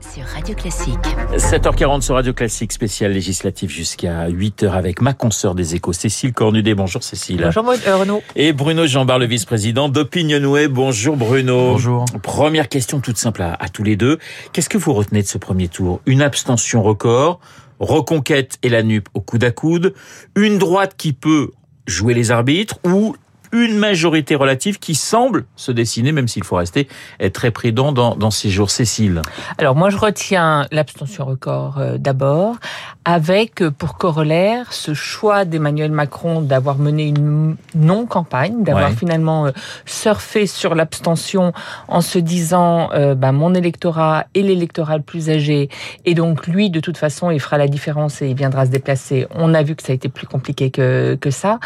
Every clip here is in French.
sur Radio Classique. 7h40 sur Radio Classique, spécial législatif jusqu'à 8h avec ma consoeur des échos, Cécile Cornudet. Bonjour Cécile. Bonjour Renaud. Et Bruno Jean-Bar, le vice-président d'Opinionway. Bonjour Bruno. Bonjour. Première question toute simple à, à tous les deux. Qu'est-ce que vous retenez de ce premier tour? Une abstention record, Reconquête et la NUP au coude à coude, une droite qui peut jouer les arbitres ou une majorité relative qui semble se dessiner, même s'il faut rester très prudent dans, dans ces jours. Cécile Alors moi, je retiens l'abstention record euh, d'abord, avec euh, pour corollaire ce choix d'Emmanuel Macron d'avoir mené une non-campagne, d'avoir Ouais. finalement euh, surfé sur l'abstention en se disant euh, bah, mon électorat est l'électorat le plus âgé, et donc lui, de toute façon, il fera la différence et il viendra se déplacer. On a vu que ça a été plus compliqué que, que ça.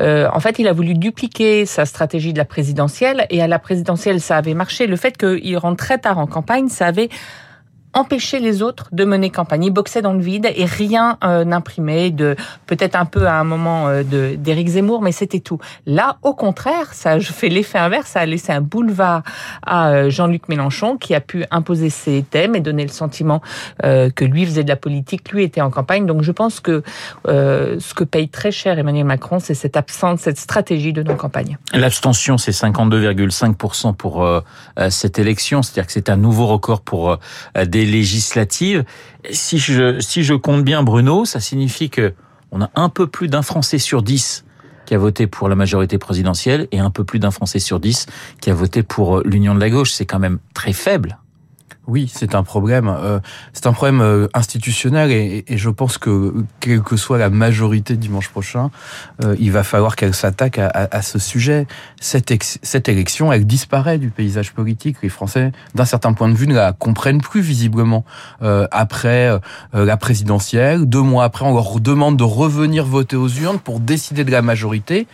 Euh, en fait, il a voulu dupliquer sa stratégie de la présidentielle et à la présidentielle, ça avait marché. Le fait qu'il rentre très tard en campagne, ça avait empêché les autres de mener campagne. Il boxait dans le vide et rien euh, n'imprimait de peut-être un peu à un moment euh, d'Éric Zemmour, mais c'était tout. Là, au contraire, ça a fait l'effet inverse, ça a laissé un boulevard à euh, Jean-Luc Mélenchon qui a pu imposer ses thèmes et donner le sentiment que lui faisait de la politique, lui était en campagne. Donc je pense que ce que paye très cher Emmanuel Macron, c'est cette absence, cette stratégie de non-campagne. L'abstention, c'est 52,5% pour cette élection, c'est-à-dire que c'est un nouveau record pour euh, Si je, si je compte bien, Bruno, ça signifie que on a un peu plus d'un Français sur 10 qui a voté pour la majorité présidentielle et un peu plus d'un Français sur 10 qui a voté pour euh, l'union de la gauche. C'est quand même très faible. Oui, c'est un problème. euh, c'est un problème euh, institutionnel et, et je pense que quelle que soit la majorité dimanche prochain, euh, il va falloir qu'elle s'attaque à, à- à ce sujet. Cette, ex- cette élection, elle disparaît du paysage politique. Les Français, d'un certain point de vue, ne la comprennent plus visiblement. Euh, après euh, la présidentielle, deux mois après, on leur demande de revenir voter aux urnes pour décider de la majorité.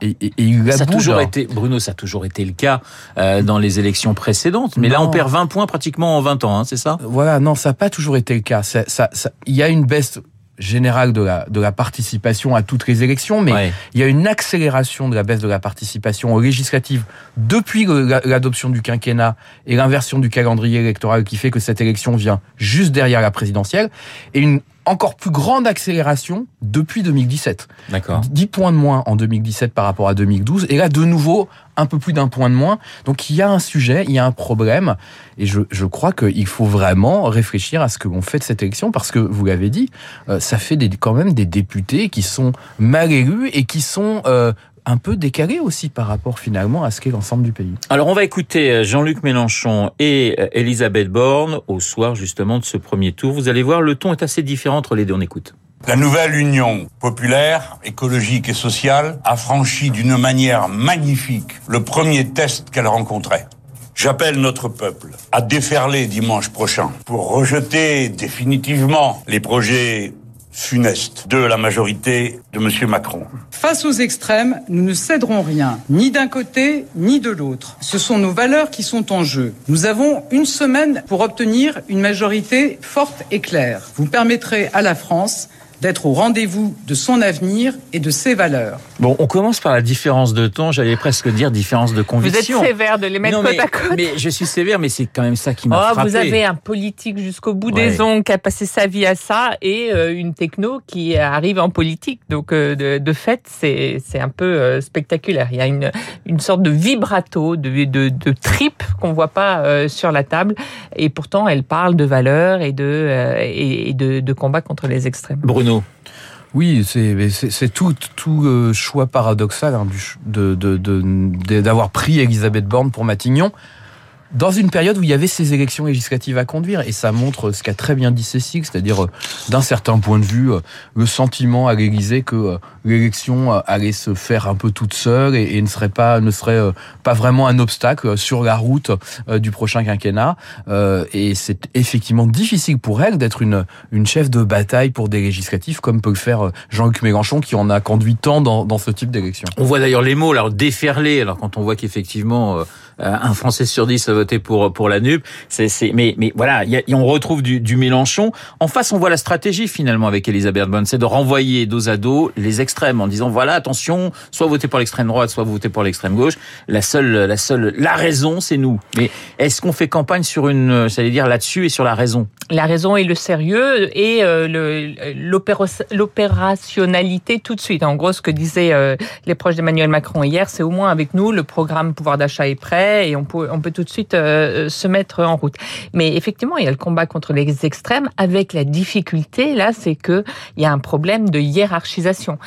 Et, et, et Ça a toujours été, Bruno, ça a toujours été le cas euh, dans les élections précédentes. Mais là, on perd 20 points pratiquement en 20 ans, hein, c'est ça? Voilà, non, ça n'a pas toujours été le cas. Ça, ça, ça- il y a une baisse générale de la, de la participation à toutes les élections, mais Ouais. il y a une accélération de la baisse de la participation aux législatives depuis l'adoption du quinquennat et l'inversion du calendrier électoral qui fait que cette élection vient juste derrière la présidentielle, et une encore plus grande accélération depuis 2017. D'accord. 10 points de moins en 2017 par rapport à 2012. Et là, de nouveau, un peu plus d'un point de moins. Donc, il y a un sujet, il y a un problème. Et je, je crois qu'il faut vraiment réfléchir à ce que l'on fait de cette élection. Parce que, vous l'avez dit, euh, ça fait des, quand même des députés qui sont mal élus et qui sont euh, un peu décalés aussi par rapport finalement à ce qu'est l'ensemble du pays. Alors, on va écouter euh, Jean-Luc Mélenchon et euh, Elisabeth Borne au soir justement de ce premier tour. Vous allez voir, le ton est assez différent entre les deux. On écoute. La nouvelle union populaire, écologique et sociale a franchi d'une manière magnifique le premier test qu'elle rencontrait. J'appelle notre peuple à déferler dimanche prochain pour rejeter définitivement les projets funestes de la majorité de M. Macron. Face aux extrêmes, nous ne céderons rien, ni d'un côté, ni de l'autre. Ce sont nos valeurs qui sont en jeu. Nous avons une semaine pour obtenir une majorité forte et claire. Vous permettrez à la France d'être au rendez-vous de son avenir et de ses valeurs. Bon, on commence par la différence de ton, j'allais presque dire différence de Vous êtes conviction. sévère de les mettre Non, côte mais, à côte. mais je suis sévère, mais c'est quand même ça qui m'a Oh, frappé. vous avez un politique jusqu'au bout Ouais. des ongles qui a passé sa vie à ça et euh, une techno qui arrive en politique. Donc, euh, de, de fait, c'est c'est un peu euh, spectaculaire. Il y a une, une sorte de vibrato, de, de, de trip qu'on voit pas euh, sur la table. Et pourtant, elle parle de valeurs et de, euh, et, et de, de combat contre les extrêmes. Bruno. Oui, c'est tout tout euh, choix paradoxal hein, d'avoir pris Elisabeth Borne pour Matignon dans une période où il y avait ces élections législatives à conduire et ça montre ce qu'a très bien dit Cécile, c'est-à-dire euh, d'un certain point de vue euh, le sentiment à l'Élysée que euh, l'élection allait se faire un peu toute seule et, ne serait pas ne serait pas vraiment un obstacle sur la route du prochain quinquennat et c'est effectivement difficile pour elle d'être une une chef de bataille pour des législatives comme peut le faire Jean-Luc Mélenchon qui en a conduit tant dans, dans ce type d'élection. On voit d'ailleurs les mots, alors déferler, alors quand on voit qu'effectivement, un Français sur dix a voté pour pour la NUP. C'est, c'est, mais mais voilà, y a, on retrouve du, du Mélenchon. En face, on voit la stratégie finalement avec Elisabeth Borne, c'est de renvoyer dos à dos les extrêmes en disant voilà attention, soit votez pour l'extrême droite, soit votez pour l'extrême gauche. La seule la seule la raison, c'est nous. Mais est-ce qu'on fait campagne sur une, j'allais dire là-dessus et sur la raison? La raison et le sérieux et le l'opérationnalité tout de suite. En gros, ce que disaient les proches d'Emmanuel Macron hier, c'est au moins avec nous, le programme pouvoir d'achat est prêt et on peut, on peut tout de suite euh, se mettre en route. Mais effectivement, il y a le combat contre les extrêmes avec la difficulté, là, c'est que il y a un problème de hiérarchisation.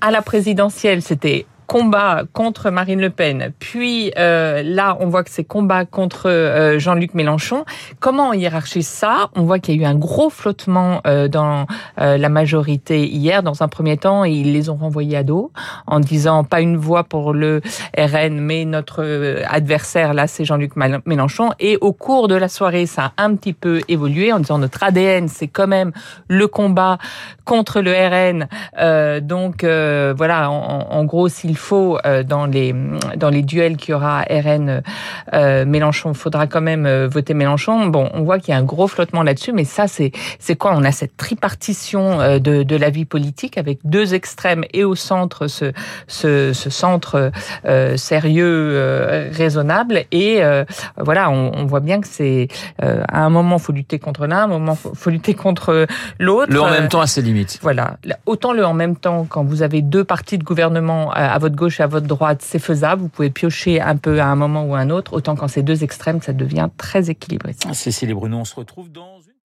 À la présidentielle, c'était combat contre Marine Le Pen, puis euh, là, on voit que c'est combat contre euh, Jean-Luc Mélenchon. Comment on hiérarchise ça? On voit qu'il y a eu un gros flottement euh, dans euh, la majorité hier. Dans un premier temps, ils les ont renvoyés à dos en disant pas une voix pour le RN, mais notre adversaire là, c'est Jean-Luc Mélenchon. Et au cours de la soirée, ça a un petit peu évolué en disant notre ADN, c'est quand même le combat contre le RN. Donc voilà, en, en gros, s'il faut euh, dans les dans les duels qu'il y aura RN euh, Mélenchon, faudra quand même euh, voter Mélenchon. Bon, on voit qu'il y a un gros flottement là-dessus, mais ça c'est c'est quoi? On a cette tripartition de de la vie politique avec deux extrêmes et au centre ce ce, ce centre sérieux, raisonnable et voilà, on, on, voit bien que c'est à un moment faut lutter contre l'un, à un moment faut, faut lutter contre l'autre. Le en même temps a ses limites. Voilà, autant le en même temps quand vous avez deux partis de gouvernement à votre gauche et à votre droite, c'est faisable. Vous pouvez piocher un peu à un moment ou à un autre. Autant quand c'est deux extrêmes, ça devient très équilibré. Cécile Bruno, on se retrouve dans